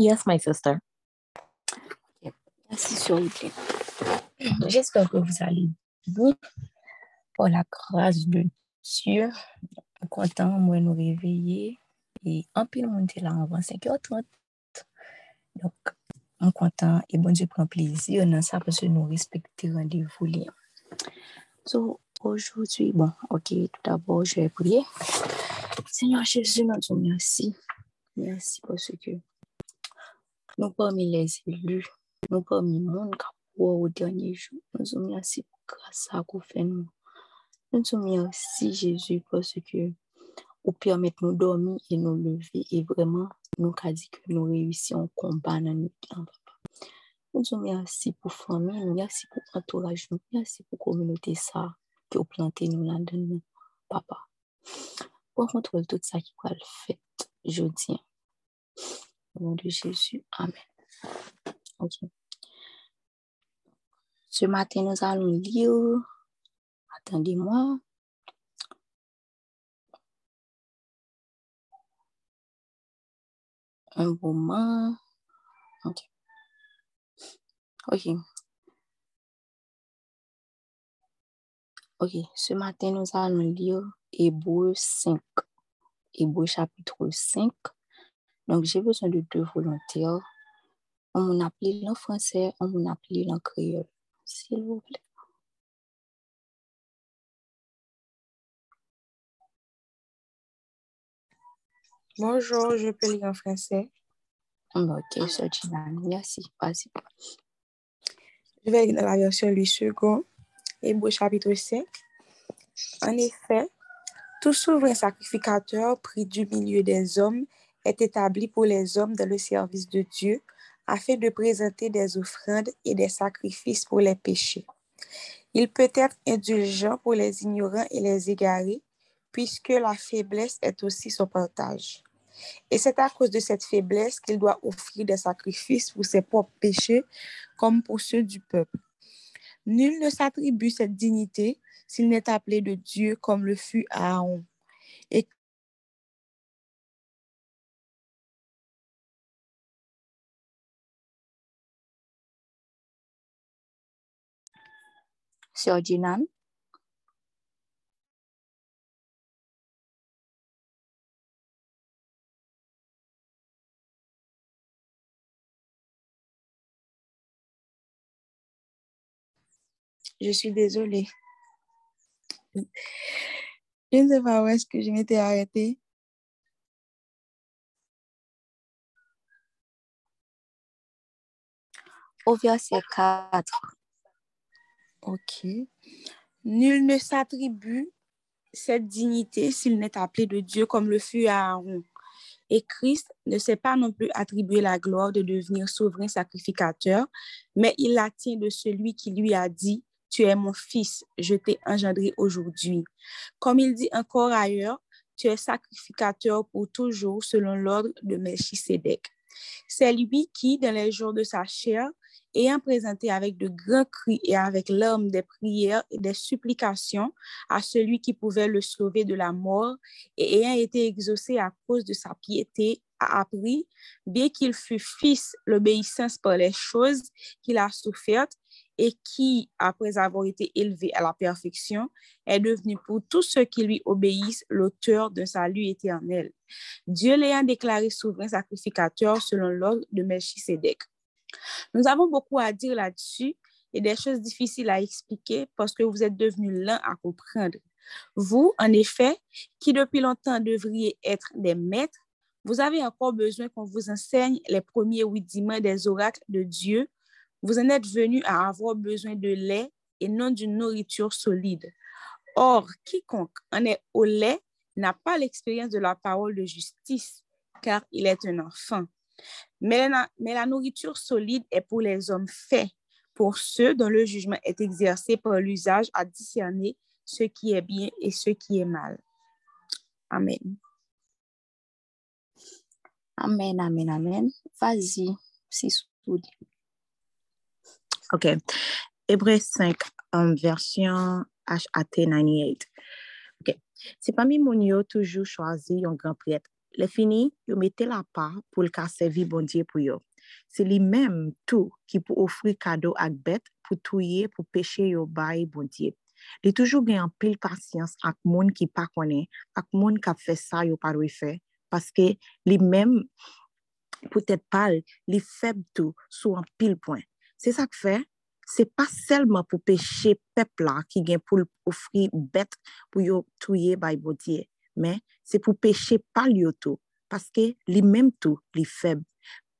Yes, my sister. Merci sur J'espère que vous allez bien. Pour la grâce de Dieu, content, moi, nous réveiller. Et en pile, on était là avant 5h30. Donc, on content et bon Dieu prend plaisir dans ça parce que nous respectons rendez-vous. So, aujourd'hui, bon, ok, tout d'abord, je vais prier. Seigneur Jésus, nous te merci. Merci parce que nous parmi les élus, nous parmi le monde qui au dernier jour, nous te merci pour grâce à vous fait nous. Nous te merci Jésus parce que vous permettez nous dormir et nous lever et vraiment nous dit que nous réussissons combat dans notre Nous te merci pour famille, merci pour entourage, merci pour communauté ça qui a planté nous là-dedans, papa. Pour contrôler tout ça qui va le faire, je dis. Nom de Jésus, Amen. Ok. Ce matin, nous allons lire. Attendez-moi. Un moment. Ok. Ok. Ok. Ce matin, nous allons lire Hébreu 5. Hébreu chapitre 5. Donc, j'ai besoin de deux volontaires. On m'en appelle en français, on m'en appelle en créole. S'il vous plaît. Bonjour, je peux lire en français. Ok, merci. Vas-y. Je vais lire dans la version 8 secondes. Hébreu chapitre 5. En effet, tout souverain sacrificateur pris du milieu des hommes est établi pour les hommes dans le service de Dieu afin de présenter des offrandes et des sacrifices pour les péchés. Il peut être indulgent pour les ignorants et les égarés, puisque la faiblesse est aussi son partage. Et c'est à cause de cette faiblesse qu'il doit offrir des sacrifices pour ses propres péchés comme pour ceux du peuple. Nul ne s'attribue cette dignité s'il n'est appelé de Dieu comme le fut Aaron. Je suis désolée. Je ne sais pas où est-ce que je m'étais arrêtée. Au verset 4. OK. Nul ne s'attribue cette dignité s'il n'est appelé de Dieu comme le fut Aaron. Et Christ ne s'est pas non plus attribué la gloire de devenir souverain sacrificateur, mais il la tient de celui qui lui a dit, Tu es mon fils, je t'ai engendré aujourd'hui. Comme il dit encore ailleurs, tu es sacrificateur pour toujours selon l'ordre de Melchisedec. C'est lui qui, dans les jours de sa chair, ayant présenté avec de grands cris et avec l'homme des prières et des supplications à celui qui pouvait le sauver de la mort, et ayant été exaucé à cause de sa piété, a appris, bien qu'il fût fils, l'obéissance par les choses qu'il a souffertes, et qui, après avoir été élevé à la perfection, est devenu pour tous ceux qui lui obéissent l'auteur d'un salut éternel. Dieu l'ayant déclaré souverain sacrificateur selon l'ordre de Melchisedec. Nous avons beaucoup à dire là-dessus et des choses difficiles à expliquer parce que vous êtes devenus l'un à comprendre. Vous, en effet, qui depuis longtemps devriez être des maîtres, vous avez encore besoin qu'on vous enseigne les premiers rudiments des oracles de Dieu. Vous en êtes venus à avoir besoin de lait et non d'une nourriture solide. Or, quiconque en est au lait n'a pas l'expérience de la parole de justice, car il est un enfant. Mais la, nourriture solide est pour les hommes faits, pour ceux dont le jugement est exercé par l'usage à discerner ce qui est bien et ce qui est mal. Amen. Amen, amen, amen. Vas-y, c'est OK. Hébreu 5, en version HAT 98. OK. C'est parmi mon toujours choisi un grand prêtre Le fini, yo mette la pa pou l ka sevi bondye pou yo. Se li menm tou ki pou ofri kado ak bet pou touye pou peche yo bay bondye. Li toujou gen an pil pasyans ak moun ki pa konen, ak moun kap fe sa yo parwe fe, paske li menm pou tèt pal, li feb tou sou an pil poin. Se sa k fe, se pa selman pou peche pepla ki gen pou ofri bet pou yo touye bay bondye. men se pou peche pal yo tou, paske li menm tou li feb.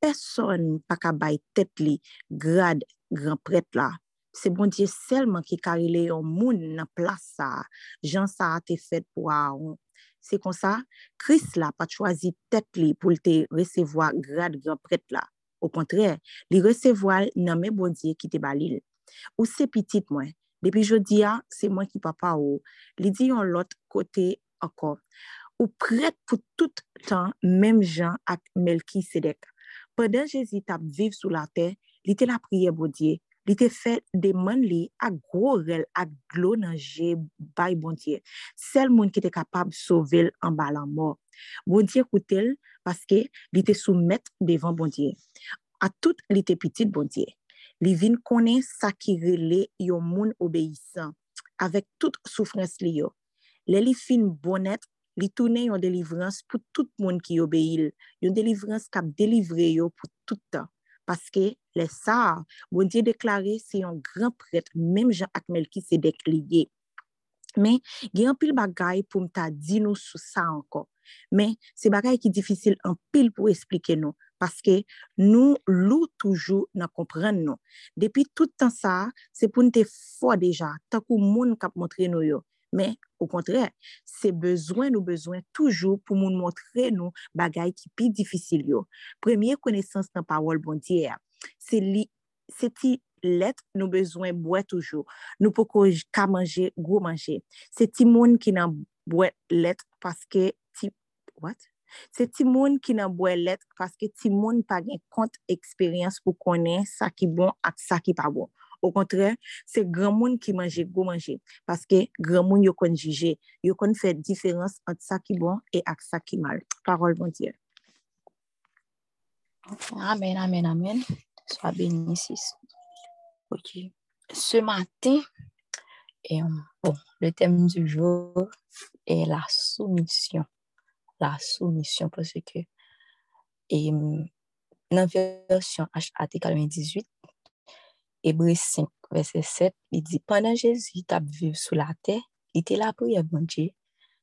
Person pa ka bay tet li grad gran pret la. Se bon diye selman ki karile yon moun nan plas sa, jan sa a te fet pou a on. Se kon sa, kris la pa chwazi tet li pou te resevoa grad gran pret la. Ou kontre, li resevoa nan men bon diye ki te balil. Ou se pitit mwen, depi jodi ya, se mwen ki papa ou. Li di yon lot kote ankor. Ou pret pou tout tan mem jan ak melki sedek. Pendan Jezi tap viv sou la ter, li te la priye bodye, li te fe deman li ak gro rel ak glo nan je bay bondye. Sel moun ki te kapab sovel an balan mor. Bondye koutel paske li te soumet devan bondye. A tout li te pitit bondye. Li vin konen sakirele yo moun obeysan avek tout soufrens li yo. Le li fin bonet, li toune yon delivrans pou tout moun ki obeyil. Yon delivrans kap delivre yo pou toutan. Paske le sa, bon diye deklare se yon gran pret, mem jan akmel ki se dek liye. Men, gen anpil bagay pou mta di nou sou sa anko. Men, se bagay ki difisil an pil pou esplike nou. Paske nou lou toujou nan kompren nou. Depi toutan sa, se pou nte fwa deja, takou moun kap montre nou yo. Men, ou kontre, se bezwen nou bezwen toujou pou moun montre nou bagay ki pi difisil yo. Premye konesans nan pawol bondye ya, se, se ti let nou bezwen bwe toujou. Nou pou ko ka manje, gwo manje. Se ti moun ki nan bwe let paske ti... What? Se ti moun ki nan bwe let paske ti moun pa gen kont eksperyans pou konen sa ki bon ak sa ki pa bon. Ou kontre, se gran moun ki manje, go manje. Paske gran moun yo kon jije. Yo kon fè diferans ant sa ki bon e ak sa ki mal. Parol bon diye. Amen, amen, amen. Soa benisis. Ok. Se matin, bon, le tem du jour e la soumisyon. La soumisyon, pwese ke nan versyon H.A.T. 98, Ebre 5, verset 7, li di, Pendan Jezu tap viv sou la te, li te la priye bonje,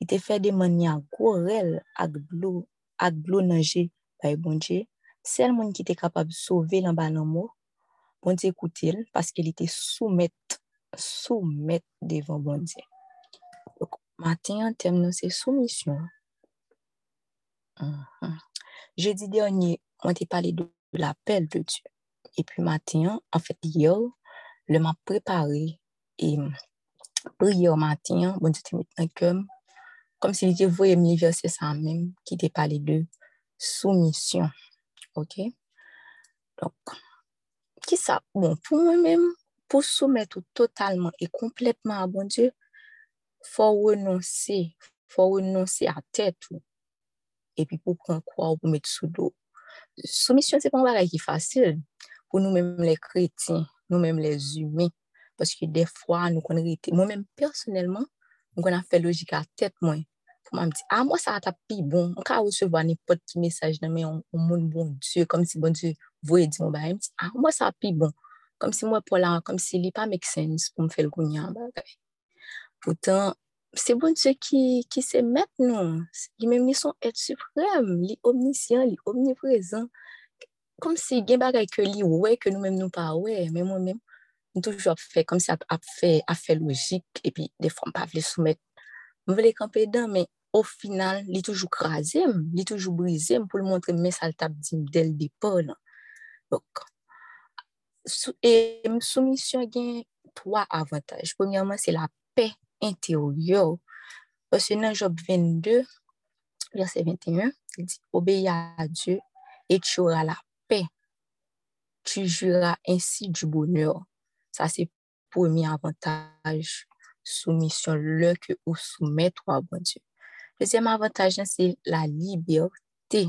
li te fe de manya gorel ak blo nanje bay bonje, sel moun ki te kapab souve lan ban nan mou, bonje koutil, paske li te soumet, soumet devan bonje. Maten an tem nou se soumisyon. Je di de anye, mwen te pale de la pel de. E pi maten, an fèt yo, le man prepare, e priyo maten, bon di te mit nan kem, kom se li te voye mi verse sa men, ki te pale de soumisyon. Ok? Donk, ki sa, bon, pou mwen men, pou soumet ou totalman e kompletman a bon di, fò renonse, fò renonse a tèt ou, e pi pou pran kwa ou pou met sou do. Soumisyon se pon wara ki fasil, pou nou menm le kretin, nou menm le zume, paske defwa nou kon rete. Mwen menm personelman, mwen kon a fe logika tet mwen, pou mwen di, a ah, mwen sa ata pi bon, mwen ka ousevo ane pot ki mesaj nan men, ou moun bon Diyo, kom si bon Diyo voye di mwen ba, mwen di, a ah, mwen sa pi bon, kom si mwen pou la, kom si li pa mek sens pou mwen fel koun yan bagay. Poutan, se bon Diyo ki, ki se met nou, li menm li son et suprem, li omnisyen, li omniprezen, kom si gen bagay ke li wè, ke nou mèm nou pa wè, mè mwen mèm, nou toujou ap fè, kom si ap, ap fè, ap fè logik, epi defon pa vle soumet, mwen vle kampe dan, men, ou final, li toujou krasem, li toujou brisem, pou l montre mè sal tap dim del depon. Dok, sou, e, soumisyon gen 3 avantaj. Premièrement, c'est la paix intérieure. Parce que dans Job 22, verset 21, il dit, obéis à Dieu et tu auras la tu jura ensi du bonheur. Sa se pwemi avantaj soumisyon le ke ou soumet ou a bon Dieu. Deuxième avantage, c'est la liberté.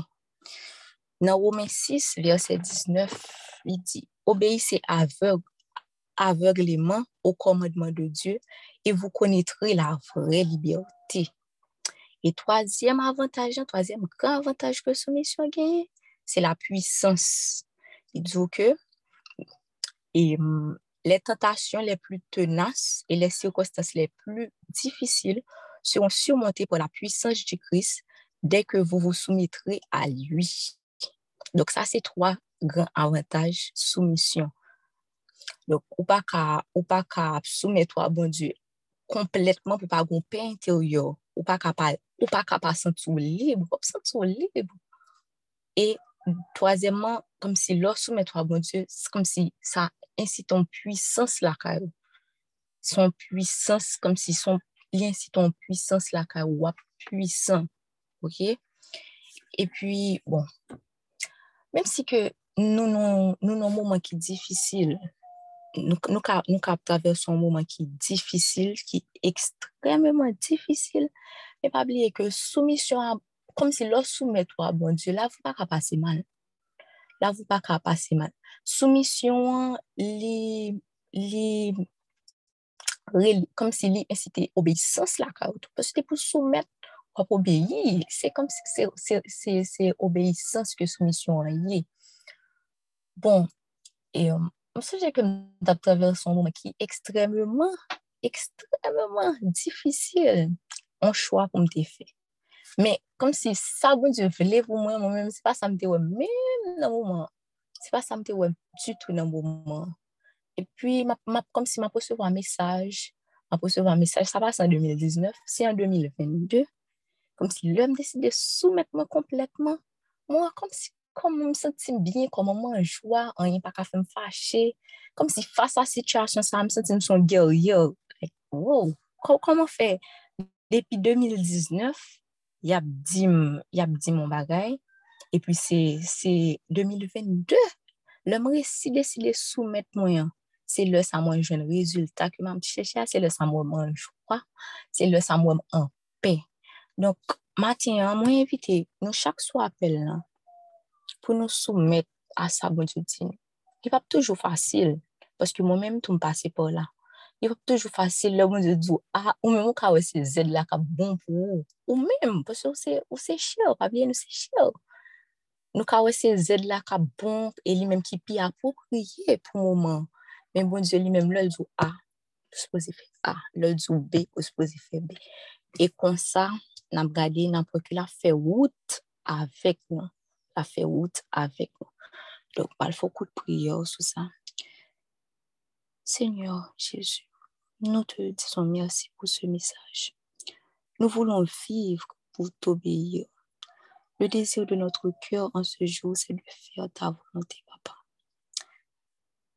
Dans Romains 6, verset 19, il dit, obéissez aveugle, aveuglément au commandement de Dieu et vous connaîtrez la vraie liberté. Et troisième avantage, troisième grand avantage que soumission gagne, c'est la puissance. Il dit que et, les tentations les plus tenaces et les circonstances les plus difficiles seront surmontées par la puissance du Christ dès que vous vous soumettrez à lui. Donc, ça, c'est trois grands avantages soumission. Donc, ou pas qu'à pas qu'à soumettre à bon Dieu complètement pour pas avoir paix intérieure, ou pas capable, ou pas sentir libre, sentir libre. Et troisièmement, comme si l'or soumettre à bon Dieu, c'est comme si ça incite ton puissance la Son puissance, comme si son, incite ton puissance la ou puissant. OK? Et puis, bon, même si que nous, nous, nous, nous, moment qui est difficile, nous, nous, nous traversons un moment qui est difficile, qui est extrêmement difficile, mais pas oublier que soumission, comme si l'on soumet toi, bon Dieu, là, vous pas passer mal. Là, vous pas passer mal. Soumission, les, les, comme si les inciter obéissance là, parce que pour soumettre, pour obéir, c'est comme si c'est obéissance que soumission. Bon, et euh, je sais que nous traversons un qui est extrêmement, extrêmement difficile. Un choix pour me fait. Mais comme si ça, bon Dieu, voulait pour moi, moi-même, c'est pas ça me même dans le moment. C'est pas ça me du tout dans le moment. Et puis, ma, comme si je recevoir un message, je recevoir un message, ça passe en 2019, c'est en 2022, comme si l'homme décide de soumettre moi complètement. Moi, comme si comme je me sentais bien, comme je joie, rien pas qu'à me fâcher. Comme si face à la situation, ça me sentais son guerrier. Like, wow, comment faire? Depuis 2019, yap di, yap di moun bagay, epi se 2022, lè mwen resi deside soumet mwen yon. Se lè sa mwen jwen rezultat ki mwen mwen chèche, se lè sa mwen mwen jwa, se lè sa mwen mwen pe. Donk, matin yon, mwen evite nou chak sou apel nan pou nou soumet a sa bonjoutin. Ki pap toujou fasil, paske mwen mèm tou mpase pou la. yo pap toujou fasil lè moun de djou, a, ah, ou mè mou ka wè se zèd la ka bon pou ou, ou mèm, pwè se ou se chè, ou pa bie nou se chè. Nou ka wè se zèd la ka bon, e li mèm ki pi apopriye pou mouman. Mèm bon djou li mèm lè djou a, ou se pose fè a, lè djou b, ou se pose fè b. E kon sa, nan brade, nan pwè la fè wout avèk nou. La fè wout avèk nou. Dok, pal fò kout priyo sou sa. Seigneur Jésus. Nous te disons merci pour ce message. Nous voulons vivre pour t'obéir. Le désir de notre cœur en ce jour, c'est de faire ta volonté, Papa.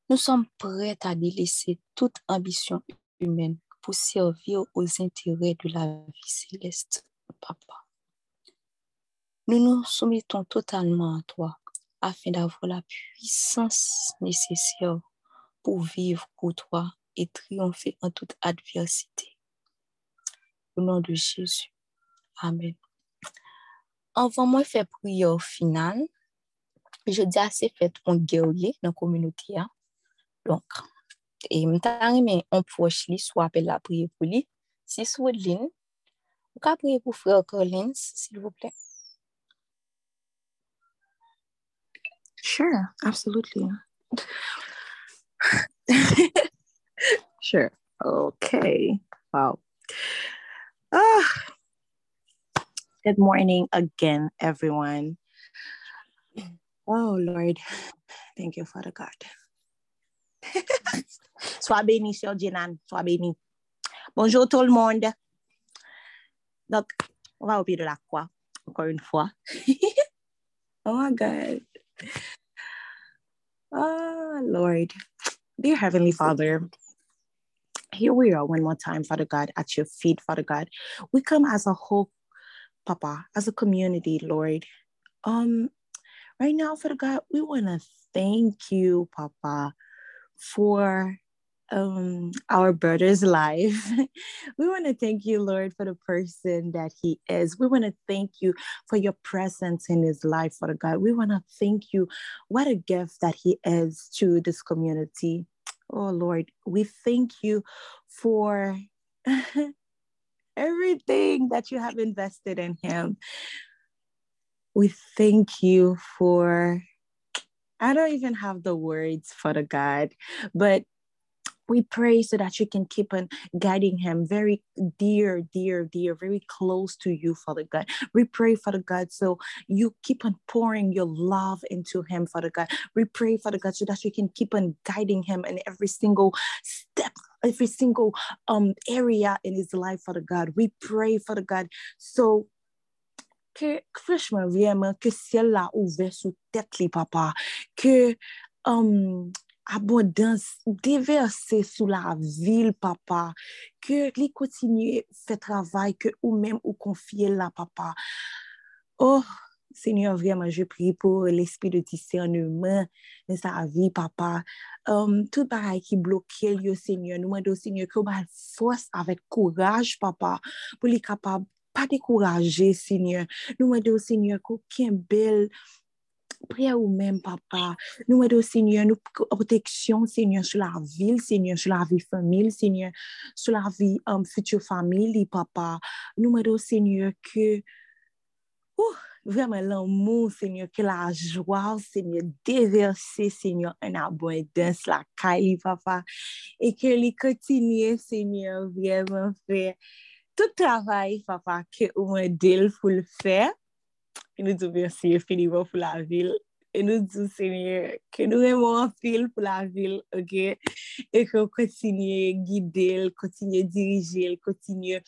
Nous sommes prêts à délaisser toute ambition humaine pour servir aux intérêts de la vie céleste, Papa. Nous nous soumettons totalement à toi afin d'avoir la puissance nécessaire pour vivre pour toi et triompher en toute adversité. Au nom de Jésus. Amen. Avant moi faire prière finale, je dis assez fait un guerrier dans la communauté. Hein. Donc, et je on proche lui, soit appelle la prière pour lui. Si vous ligne, vous pouvez prier pour frère Collins, s'il vous plaît. Sure, absolutely. sure. Okay. Wow. Ah. Good morning again, everyone. Oh, Lord. Thank you, Father God. Sois béni, Sœur Jenan. Sois béni. Bonjour tout le monde. Donc, on va pied de la croix, encore une fois. oh my God. Ah, Lord, dear Heavenly Father, here we are one more time, Father God, at your feet, Father God. We come as a whole, Papa, as a community, Lord. Um, right now, Father God, we want to thank you, Papa, for um, our brother's life. we want to thank you, Lord, for the person that he is. We want to thank you for your presence in his life, Father God. We want to thank you. What a gift that he is to this community. Oh, Lord, we thank you for everything that you have invested in him. We thank you for I don't even have the words, Father God, but we pray so that you can keep on guiding him very dear, dear, dear, very close to you, Father God. We pray, Father God, so you keep on pouring your love into him, Father God. We pray, Father God, so that you can keep on guiding him in every single step every single um area in his life, Father God. We pray, Father God. So que franchement, vraiment, que ciel là ouvert sous tête papa. Que um, abondance déversée sous la ville, papa. Que li continue fait travail que ou même ou confier là, papa. Oh, Seigneur, vraiment, je prie pour l'esprit de discernement dans sa vie, papa. Um, tout pareil qui bloque le Seigneur, nous demandons, Seigneur, que vous force avec courage, papa, pour les capables, pas décourager, Seigneur. Nous demandons, Seigneur, qu'aucun bel prière ou même, papa. Nous demandons, Seigneur, nous protection, Seigneur, sur la ville, Seigneur, sur la vie famille, Seigneur, sur la vie um, future famille, papa. Nous demandons, Seigneur, que... Ouh, vraiment l'amour, Seigneur, que la joie, Seigneur, déverser, Seigneur, en abondance, la caille, papa, et que les continue, Seigneur, vraiment faire tout travail, papa, que au modèle pour le faire. E nou djou mersi infiniment pou la vil. E nou djou senye ke nou remon fil pou la vil, ok? E ke kontinye guidel, kontinye dirijel, kontinye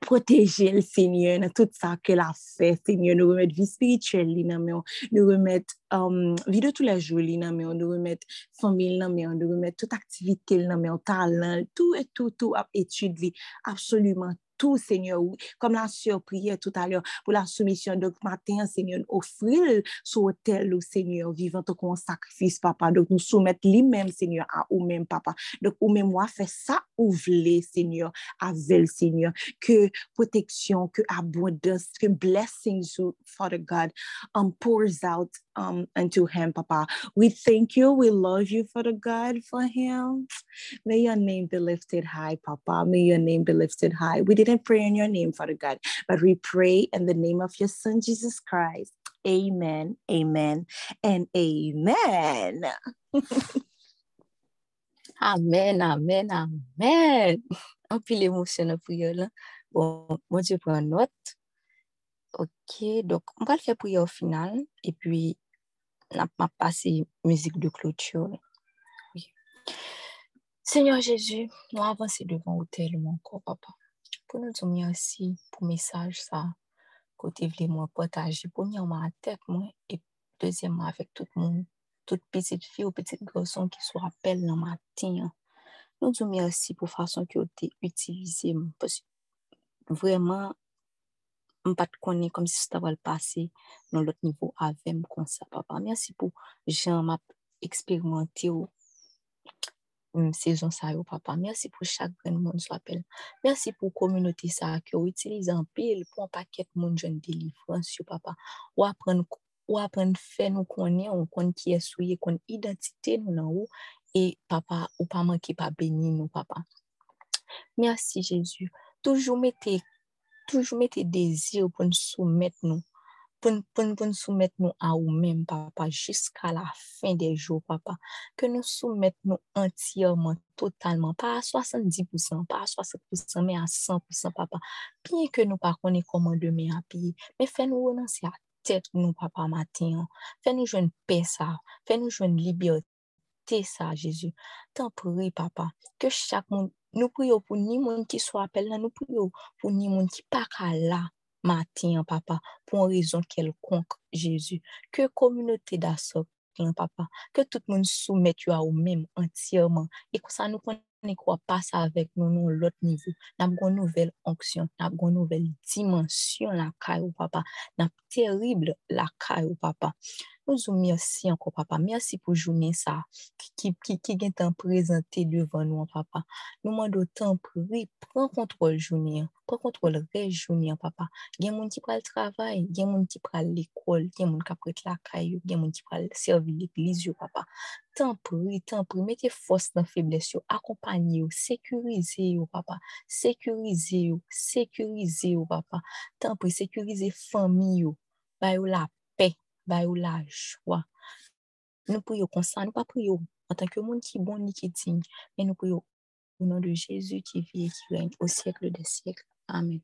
proteje l Seigneur nan tout sa ke la fe, Seigneur, nou remet vi spirituel li nan men, nou remet um, vi de tout la jou li nan men, nou remet famil nan men, nou remet tout aktivite li nan men, talan, tout et tout, tout ap etude li, absolument tout, Seigneur, comme la sœur priait tout à l'heure pour la soumission. Donc, matin, Seigneur, offrir sur autel, Seigneur, vivant comme sacrifice, papa. Donc, nous soumettre lui-même, Seigneur, à vous-même, papa. Donc, vous-même, moi, fait ça, ouvrir, Seigneur, avec Seigneur. Que protection, que abondance, que blessings, Father God, um, pours out um, unto him, Papa. We thank you. We love you, Father God, for him. May your name be lifted high, Papa. May your name be lifted high. We didn't pray in your name, Father God, but we pray in the name of your Son, Jesus Christ. Amen, amen, and amen. amen, amen, amen. Un peu l'émotion pour. Bon, note. Ok, donc on va le faire prière au final et puis on va passer musique de clôture. Oui. Seigneur Jésus, nous avançons devant l'autel, mon corps, papa. Pour nous dire merci pour le message, ça, côté voulez moi partager, premièrement tête, moi, et deuxièmement avec tout le monde, toute petite fille ou petit garçon qui se rappelle ma matin. Nous disons merci pour la façon que vous avez utilisé, vraiment, m pat konen kom si sa val pase nan lot nivou avem kon sa, papa. Mersi pou jan map eksperimente ou sezon sa yo, papa. Mersi pou chak gren moun sou apel. Mersi pou komunote sa ki ou itilizan pil pou an paket moun jen delifrans yo, papa. Ou apren fè nou konen, ou kon ki esouye, kon identite nou nan ou, e papa, ou pa man ki pa beni nou, papa. Mersi, Jezu. Toujou mette toujours mettre désirs pour nous soumettre nous, pour, nous soumettre à nous-mêmes, papa, jusqu'à la fin des jours, papa. Que nous soumettons nous entièrement, totalement, pas à 70%, pas à 60%, mais à 100%, papa. Bien que nous ne connaissons pas comment demain à payer, mais fais-nous renoncer à tête nous, papa, matin. Fais-nous jouer une paix, ça. Fais-nous jouer une liberté, ça, Jésus. T'en prie, papa, que chaque monde nous prions pour ni monde qui soit appelé nous prions pour ni monde qui pas là matin, papa, pour une raison quelconque, Jésus. Que communauté d'assaut, papa, que tout le monde soumette à vous-même entièrement. Et que ça nous ne quoi pas ça avec nous, nous, l'autre niveau. Avons une nouvelle onction, avons une nouvelle dimension, la caille, papa. terrible la kay ou papa. Nou zou mersi anko papa. Mersi pou jounen sa ki, ki, ki gen tan prezante devan nou an papa. Nou mando tan pri, pren kontrol jounen. Pren kontrol rej jounen papa. Gen moun ki pral travay, gen moun ki pral l'ekol, gen moun kapret la kay ou, gen moun ki pral servi l'ekliz yo papa. Tan pri, tan pri, mette fos nan febles yo, akompany yo, sekurize yo papa. Sekurize yo, sekurize yo papa. Tan pri, sekurize fami yo. Famille, la paix, la joie. Nous prions comme ça, nous pas prions en tant que monde qui est bon ni qui est digne, mais nous prions au nom de Jésus qui vit et qui règne au siècle des siècles. Amen.